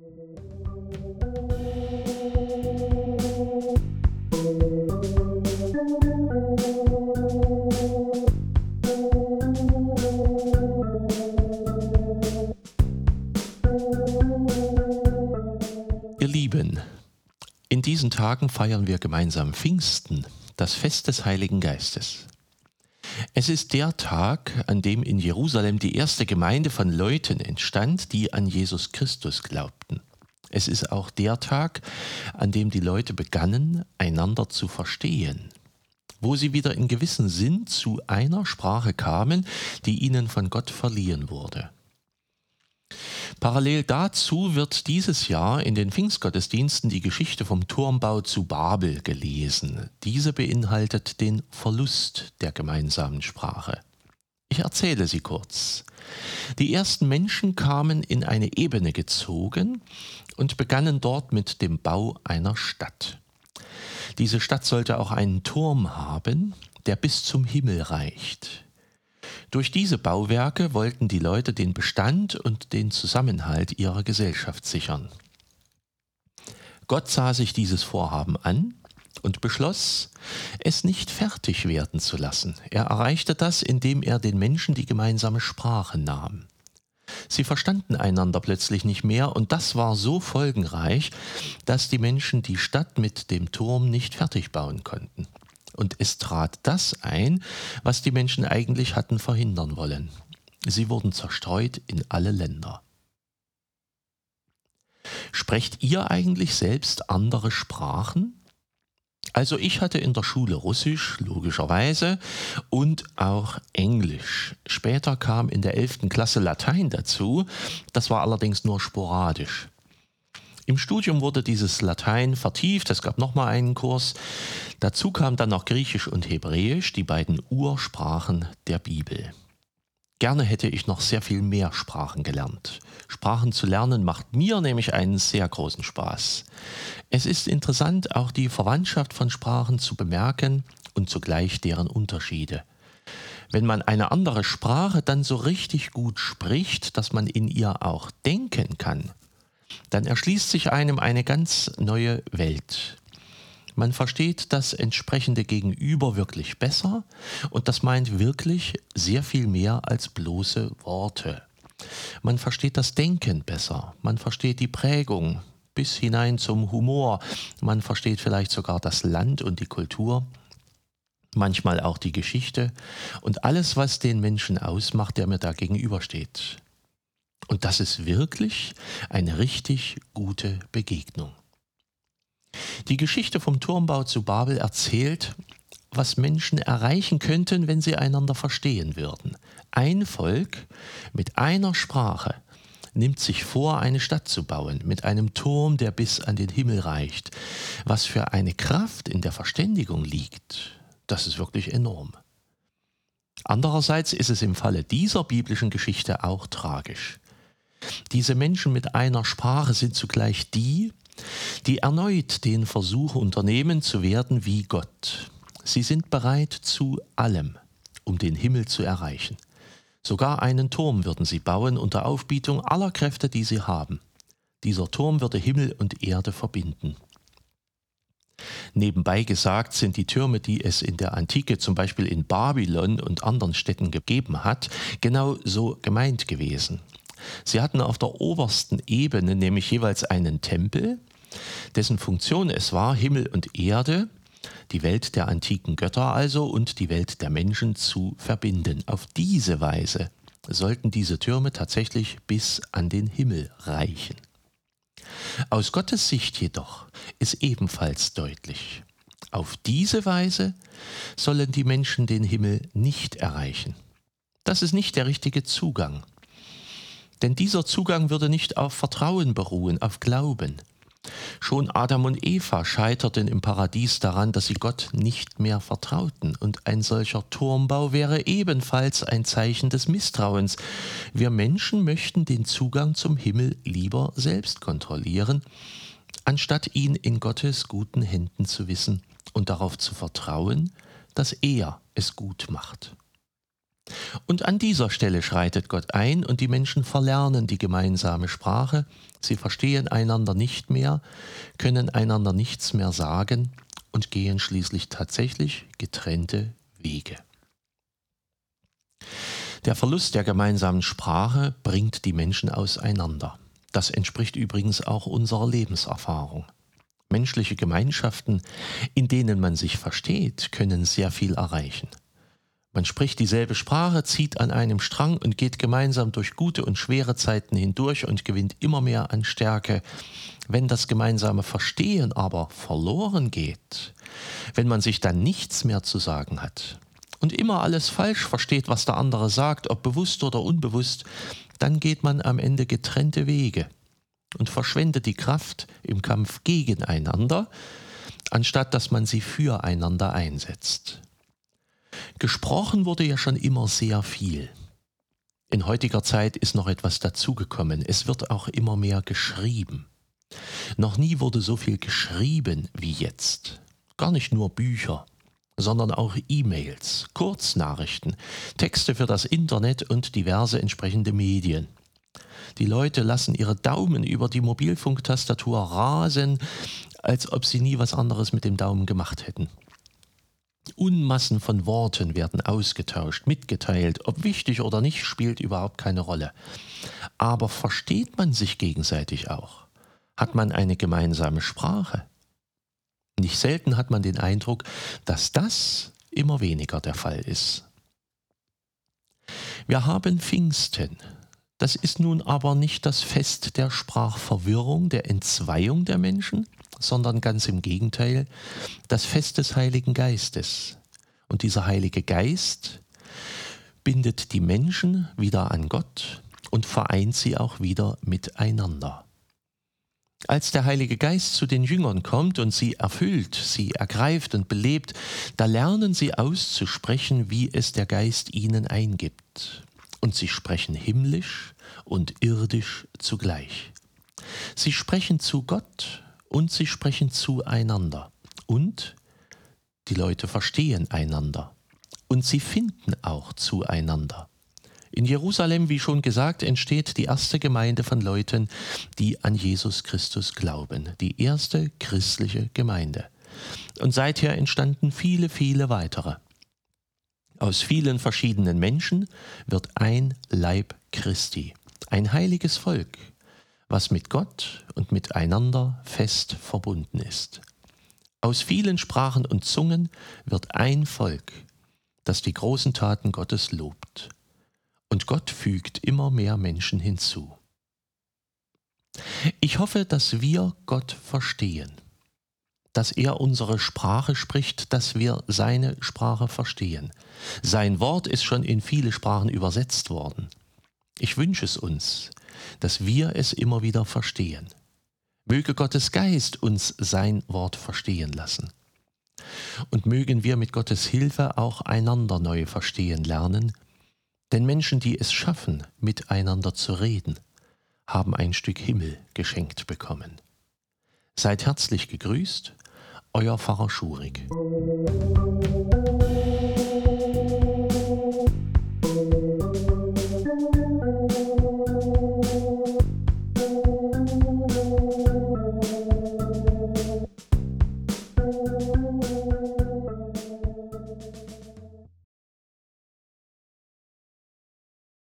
Ihr Lieben, in diesen Tagen feiern wir gemeinsam Pfingsten, das Fest des Heiligen Geistes. Es ist der Tag, an dem in Jerusalem die erste Gemeinde von Leuten entstand, die an Jesus Christus glaubten. Es ist auch der Tag, an dem die Leute begannen, einander zu verstehen, wo sie wieder in gewissem Sinn zu einer Sprache kamen, die ihnen von Gott verliehen wurde. Parallel dazu wird dieses Jahr in den Pfingstgottesdiensten die Geschichte vom Turmbau zu Babel gelesen. Diese beinhaltet den Verlust der gemeinsamen Sprache. Ich erzähle sie kurz. Die ersten Menschen kamen in eine Ebene gezogen und begannen dort mit dem Bau einer Stadt. Diese Stadt sollte auch einen Turm haben, der bis zum Himmel reicht. Durch diese Bauwerke wollten die Leute den Bestand und den Zusammenhalt ihrer Gesellschaft sichern. Gott sah sich dieses Vorhaben an und beschloss, es nicht fertig werden zu lassen. Er erreichte das, indem er den Menschen die gemeinsame Sprache nahm. Sie verstanden einander plötzlich nicht mehr und das war so folgenreich, dass die Menschen die Stadt mit dem Turm nicht fertig bauen konnten. Und es trat das ein, was die Menschen eigentlich hatten verhindern wollen. Sie wurden zerstreut in alle Länder. Sprecht ihr eigentlich selbst andere Sprachen? Also ich hatte in der Schule Russisch, logischerweise, und auch Englisch. Später kam in der 11. Klasse Latein dazu, das war allerdings nur sporadisch. Im Studium wurde dieses Latein vertieft, es gab nochmal einen Kurs. Dazu kam dann noch Griechisch und Hebräisch, die beiden Ursprachen der Bibel. Gerne hätte ich noch sehr viel mehr Sprachen gelernt. Sprachen zu lernen macht mir nämlich einen sehr großen Spaß. Es ist interessant, auch die Verwandtschaft von Sprachen zu bemerken und zugleich deren Unterschiede. Wenn man eine andere Sprache dann so richtig gut spricht, dass man in ihr auch denken kann, dann erschließt sich einem eine ganz neue Welt. Man versteht das entsprechende Gegenüber wirklich besser und das meint wirklich sehr viel mehr als bloße Worte. Man versteht das Denken besser, man versteht die Prägung bis hinein zum Humor, man versteht vielleicht sogar das Land und die Kultur, manchmal auch die Geschichte und alles, was den Menschen ausmacht, der mir da gegenübersteht. Und das ist wirklich eine richtig gute Begegnung. Die Geschichte vom Turmbau zu Babel erzählt, was Menschen erreichen könnten, wenn sie einander verstehen würden. Ein Volk mit einer Sprache nimmt sich vor, eine Stadt zu bauen, mit einem Turm, der bis an den Himmel reicht. Was für eine Kraft in der Verständigung liegt, das ist wirklich enorm. Andererseits ist es im Falle dieser biblischen Geschichte auch tragisch. Diese Menschen mit einer Sprache sind zugleich die, die erneut den Versuch unternehmen zu werden wie Gott. Sie sind bereit zu allem, um den Himmel zu erreichen. Sogar einen Turm würden sie bauen unter Aufbietung aller Kräfte, die sie haben. Dieser Turm würde Himmel und Erde verbinden. Nebenbei gesagt sind die Türme, die es in der Antike zum Beispiel in Babylon und anderen Städten gegeben hat, genau so gemeint gewesen. Sie hatten auf der obersten Ebene nämlich jeweils einen Tempel, dessen Funktion es war, Himmel und Erde, die Welt der antiken Götter also und die Welt der Menschen zu verbinden. Auf diese Weise sollten diese Türme tatsächlich bis an den Himmel reichen. Aus Gottes Sicht jedoch ist ebenfalls deutlich, auf diese Weise sollen die Menschen den Himmel nicht erreichen. Das ist nicht der richtige Zugang. Denn dieser Zugang würde nicht auf Vertrauen beruhen, auf Glauben. Schon Adam und Eva scheiterten im Paradies daran, dass sie Gott nicht mehr vertrauten, und ein solcher Turmbau wäre ebenfalls ein Zeichen des Misstrauens. Wir Menschen möchten den Zugang zum Himmel lieber selbst kontrollieren, anstatt ihn in Gottes guten Händen zu wissen und darauf zu vertrauen, dass er es gut macht. Und an dieser Stelle schreitet Gott ein und die Menschen verlernen die gemeinsame Sprache, sie verstehen einander nicht mehr, können einander nichts mehr sagen und gehen schließlich tatsächlich getrennte Wege. Der Verlust der gemeinsamen Sprache bringt die Menschen auseinander. Das entspricht übrigens auch unserer Lebenserfahrung. Menschliche Gemeinschaften, in denen man sich versteht, können sehr viel erreichen. Man spricht dieselbe Sprache, zieht an einem Strang und geht gemeinsam durch gute und schwere Zeiten hindurch und gewinnt immer mehr an Stärke. Wenn das gemeinsame Verstehen aber verloren geht, wenn man sich dann nichts mehr zu sagen hat und immer alles falsch versteht, was der andere sagt, ob bewusst oder unbewusst, dann geht man am Ende getrennte Wege und verschwendet die Kraft im Kampf gegeneinander, anstatt dass man sie füreinander einsetzt. Gesprochen wurde ja schon immer sehr viel. In heutiger Zeit ist noch etwas dazugekommen. Es wird auch immer mehr geschrieben. Noch nie wurde so viel geschrieben wie jetzt. Gar nicht nur Bücher, sondern auch E-Mails, Kurznachrichten, Texte für das Internet und diverse entsprechende Medien. Die Leute lassen ihre Daumen über die Mobilfunktastatur rasen, als ob sie nie was anderes mit dem Daumen gemacht hätten. Unmassen von Worten werden ausgetauscht, mitgeteilt, ob wichtig oder nicht, spielt überhaupt keine Rolle. Aber versteht man sich gegenseitig auch? Hat man eine gemeinsame Sprache? Nicht selten hat man den Eindruck, dass das immer weniger der Fall ist. Wir haben Pfingsten. Das ist nun aber nicht das Fest der Sprachverwirrung, der Entzweiung der Menschen, sondern ganz im Gegenteil, das Fest des Heiligen Geistes. Und dieser Heilige Geist bindet die Menschen wieder an Gott und vereint sie auch wieder miteinander. Als der Heilige Geist zu den Jüngern kommt und sie erfüllt, sie ergreift und belebt, da lernen sie auszusprechen, wie es der Geist ihnen eingibt. Und sie sprechen himmlisch und irdisch zugleich. Sie sprechen zu Gott und sie sprechen zueinander. Und die Leute verstehen einander. Und sie finden auch zueinander. In Jerusalem, wie schon gesagt, entsteht die erste Gemeinde von Leuten, die an Jesus Christus glauben, die erste christliche Gemeinde. Und seither entstanden viele, viele weitere. Aus vielen verschiedenen Menschen wird ein Leib Christi, ein heiliges Volk, was mit Gott und miteinander fest verbunden ist. Aus vielen Sprachen und Zungen wird ein Volk, das die großen Taten Gottes lobt. Und Gott fügt immer mehr Menschen hinzu. Ich hoffe, dass wir Gott verstehen, dass er unsere Sprache spricht, dass wir seine Sprache verstehen. Sein Wort ist schon in viele Sprachen übersetzt worden. Ich wünsche es uns, dass wir es immer wieder verstehen. Möge Gottes Geist uns sein Wort verstehen lassen. Und mögen wir mit Gottes Hilfe auch einander neu verstehen lernen, denn Menschen, die es schaffen, miteinander zu reden, haben ein Stück Himmel geschenkt bekommen. Seid herzlich gegrüßt, euer Pfarrer Schurig.